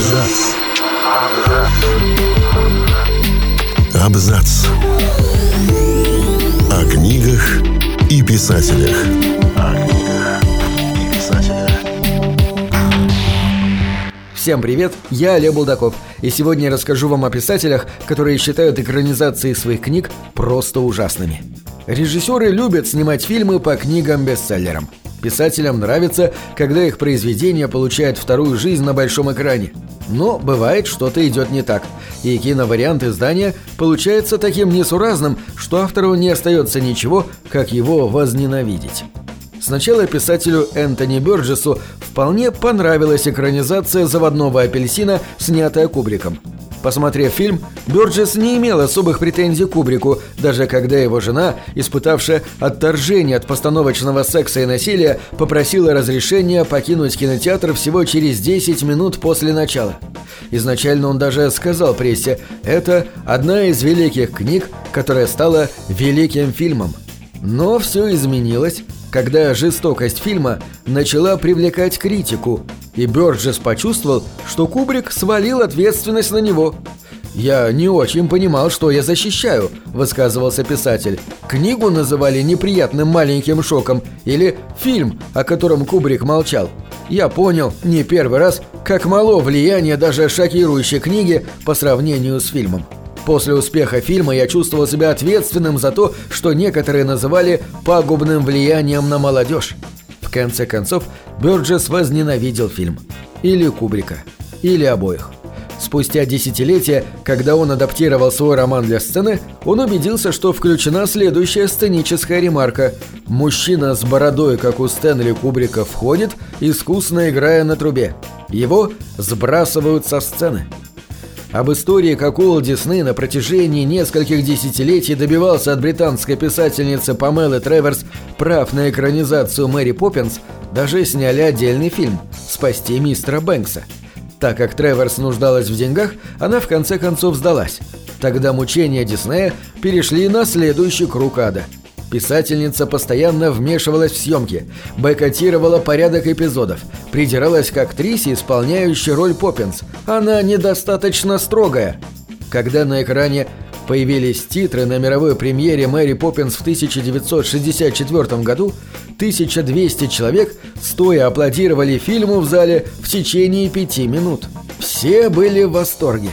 Абзац. Абзац. О книгах и писателях. О книгах и писателях. Всем привет, я Олег Булдаков, и сегодня я расскажу вам о писателях, которые считают экранизации своих книг просто ужасными. Режиссеры любят снимать фильмы по книгам-бестселлерам. Писателям нравится, когда их произведения получают вторую жизнь на большом экране. Но бывает, что-то идет не так, и киновариант издания получается таким несуразным, что автору не остается ничего, как его возненавидеть. Сначала писателю Энтони Бёрджесу вполне понравилась экранизация «Заводного апельсина», снятая Кубриком – Посмотрев фильм, Бёрджес не имел особых претензий к Кубрику, даже когда его жена, испытавшая отторжение от постановочного секса и насилия, попросила разрешения покинуть кинотеатр всего через 10 минут после начала. Изначально он даже сказал прессе «это одна из великих книг, которая стала великим фильмом». Но все изменилось, когда жестокость фильма начала привлекать критику, и Бёрджес почувствовал, что Кубрик свалил ответственность на него. «Я не очень понимал, что я защищаю», – высказывался писатель. «Книгу называли неприятным маленьким шоком или фильм, о котором Кубрик молчал. Я понял не первый раз, как мало влияние даже шокирующей книги по сравнению с фильмом. После успеха фильма я чувствовал себя ответственным за то, что некоторые называли пагубным влиянием на молодежь. В конце концов, Бёрджес возненавидел фильм. Или Кубрика. Или обоих. Спустя десятилетия, когда он адаптировал свой роман для сцены, он убедился, что включена следующая сценическая ремарка. Мужчина с бородой, как у Стэнли Кубрика, входит, искусно играя на трубе. Его сбрасывают со сцены. Об истории, как Уолт Дисней на протяжении нескольких десятилетий добивался от британской писательницы Памелы Треверс прав на экранизацию Мэри Поппинс, даже сняли отдельный фильм «Спасти мистера Бэнкса». Так как Треверс нуждалась в деньгах, она в конце концов сдалась. Тогда мучения Диснея перешли на следующий круг ада – Писательница постоянно вмешивалась в съемки, бойкотировала порядок эпизодов, придиралась к актрисе, исполняющей роль Поппинс. Она недостаточно строгая. Когда на экране появились титры на мировой премьере Мэри Поппинс в 1964 году, 1200 человек стоя аплодировали фильму в зале в течение пяти минут. Все были в восторге.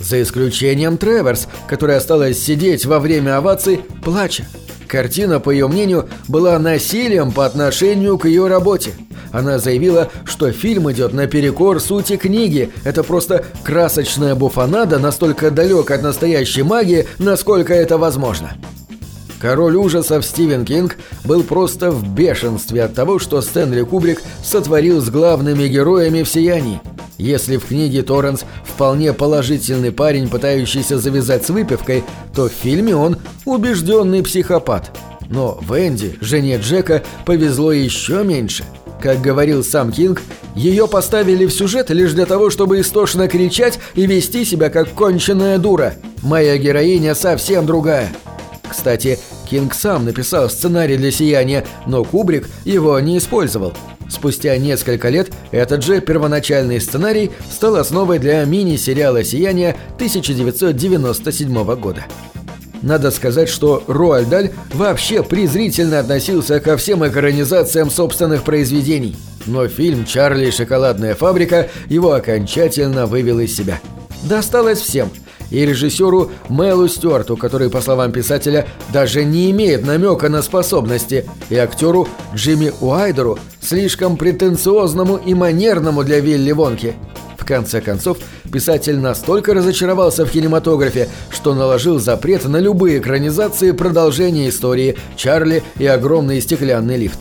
За исключением Треверс, которая осталась сидеть во время оваций, плача. Картина, по ее мнению, была насилием по отношению к ее работе. Она заявила, что фильм идет наперекор сути книги. Это просто красочная буфанада, настолько далек от настоящей магии, насколько это возможно. Король ужасов Стивен Кинг был просто в бешенстве от того, что Стэнли Кубрик сотворил с главными героями в «Сиянии». Если в книге Торренс вполне положительный парень, пытающийся завязать с выпивкой, то в фильме он убежденный психопат. Но Венди, жене Джека, повезло еще меньше. Как говорил сам Кинг, ее поставили в сюжет лишь для того, чтобы истошно кричать и вести себя как конченная дура. Моя героиня совсем другая. Кстати, Кинг сам написал сценарий для «Сияния», но Кубрик его не использовал. Спустя несколько лет этот же первоначальный сценарий стал основой для мини-сериала «Сияние» 1997 года. Надо сказать, что Роальд Даль вообще презрительно относился ко всем экранизациям собственных произведений. Но фильм «Чарли и шоколадная фабрика» его окончательно вывел из себя. Досталось всем – и режиссеру Мэлу Стюарту, который, по словам писателя, даже не имеет намека на способности, и актеру Джимми Уайдеру, слишком претенциозному и манерному для Вилли Вонки. В конце концов, писатель настолько разочаровался в кинематографе, что наложил запрет на любые экранизации продолжения истории «Чарли и огромный стеклянный лифт».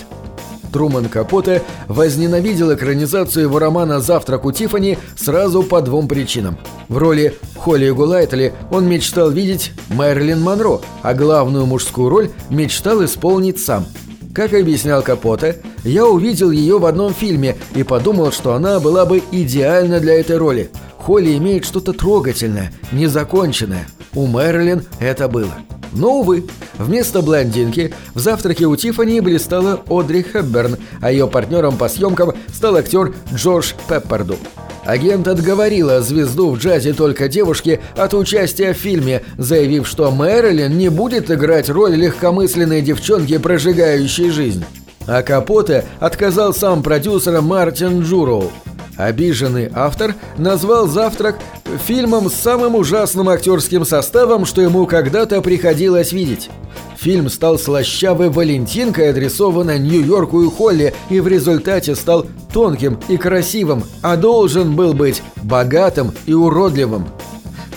Труман Капоте возненавидел экранизацию его романа «Завтрак у Тиффани» сразу по двум причинам. В роли Холли Гулайтли он мечтал видеть Мэрилин Монро, а главную мужскую роль мечтал исполнить сам. Как объяснял Капоте, я увидел ее в одном фильме и подумал, что она была бы идеальна для этой роли. Холли имеет что-то трогательное, незаконченное. У Мэрилин это было. Но, увы, вместо блондинки в «Завтраке у Тиффани» блистала Одри Хепберн, а ее партнером по съемкам стал актер Джордж Пепперду. Агент отговорила звезду в джазе только девушки от участия в фильме, заявив, что Мэрилин не будет играть роль легкомысленной девчонки, прожигающей жизнь. А Капоте отказал сам продюсер Мартин Джуроу. Обиженный автор назвал «Завтрак» фильмом с самым ужасным актерским составом, что ему когда-то приходилось видеть. Фильм стал слащавой Валентинкой, адресованной Нью-Йорку и Холли, и в результате стал тонким и красивым, а должен был быть богатым и уродливым.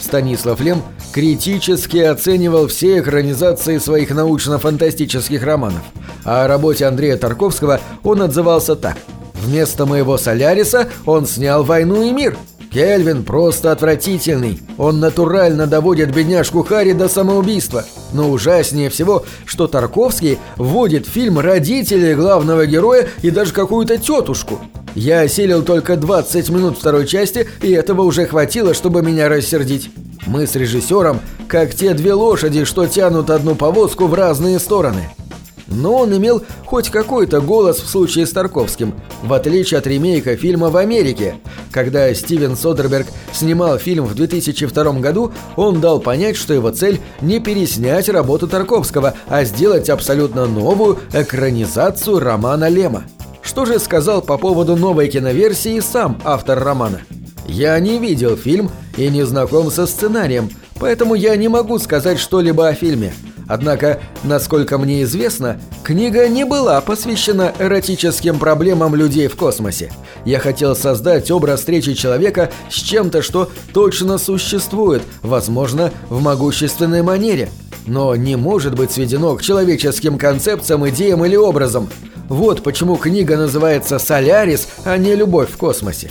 Станислав Лем критически оценивал все экранизации своих научно-фантастических романов, о работе Андрея Тарковского он отзывался так – Вместо моего Соляриса он снял «Войну и мир». Кельвин просто отвратительный. Он натурально доводит бедняжку Харри до самоубийства. Но ужаснее всего, что Тарковский вводит в фильм родителей главного героя и даже какую-то тетушку. Я осилил только 20 минут второй части, и этого уже хватило, чтобы меня рассердить. Мы с режиссером, как те две лошади, что тянут одну повозку в разные стороны. Но он имел хоть какой-то голос в случае с Тарковским, в отличие от ремейка фильма в Америке. Когда Стивен Содерберг снимал фильм в 2002 году, он дал понять, что его цель не переснять работу Тарковского, а сделать абсолютно новую экранизацию романа Лема. Что же сказал по поводу новой киноверсии сам автор романа? «Я не видел фильм и не знаком со сценарием, поэтому я не могу сказать что-либо о фильме». Однако, насколько мне известно, книга не была посвящена эротическим проблемам людей в космосе. Я хотел создать образ встречи человека с чем-то, что точно существует, возможно, в могущественной манере, но не может быть сведено к человеческим концепциям, идеям или образом. Вот почему книга называется «Солярис», а не «Любовь в космосе».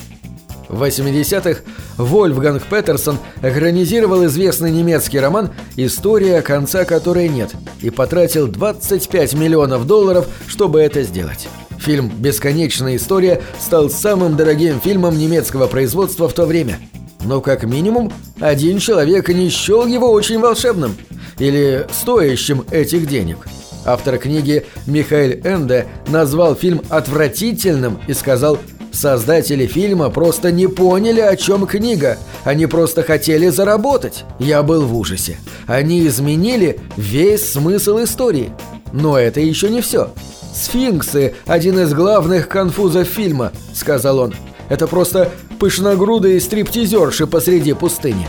В 80-х Вольфганг Петерсон экранизировал известный немецкий роман «История, конца которой нет» и потратил 25 миллионов долларов, чтобы это сделать. Фильм «Бесконечная история» стал самым дорогим фильмом немецкого производства в то время. Но как минимум один человек не счел его очень волшебным или стоящим этих денег. Автор книги Михаил Энде назвал фильм отвратительным и сказал Создатели фильма просто не поняли, о чем книга. Они просто хотели заработать. Я был в ужасе. Они изменили весь смысл истории. Но это еще не все. «Сфинксы – один из главных конфузов фильма», – сказал он. «Это просто пышногрудые стриптизерши посреди пустыни».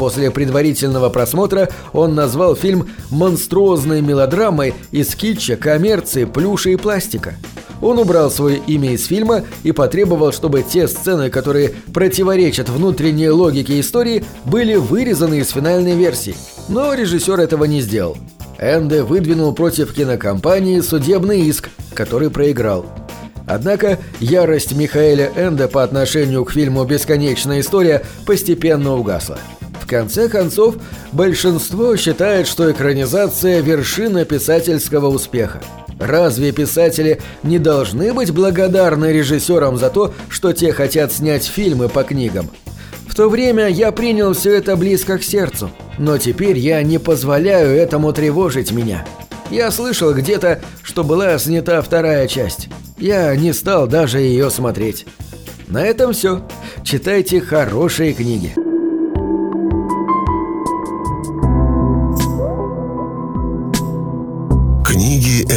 После предварительного просмотра он назвал фильм монструозной мелодрамой из китча, коммерции, плюша и пластика. Он убрал свое имя из фильма и потребовал, чтобы те сцены, которые противоречат внутренней логике истории, были вырезаны из финальной версии. Но режиссер этого не сделал. Энде выдвинул против кинокомпании судебный иск, который проиграл. Однако ярость Михаэля Энде по отношению к фильму «Бесконечная история» постепенно угасла. Конце концов, большинство считает, что экранизация – вершина писательского успеха. Разве писатели не должны быть благодарны режиссерам за то, что те хотят снять фильмы по книгам? В то время я принял все это близко к сердцу, но теперь я не позволяю этому тревожить меня. Я слышал где-то, что была снята вторая часть. Я не стал даже ее смотреть. На этом все. Читайте хорошие книги.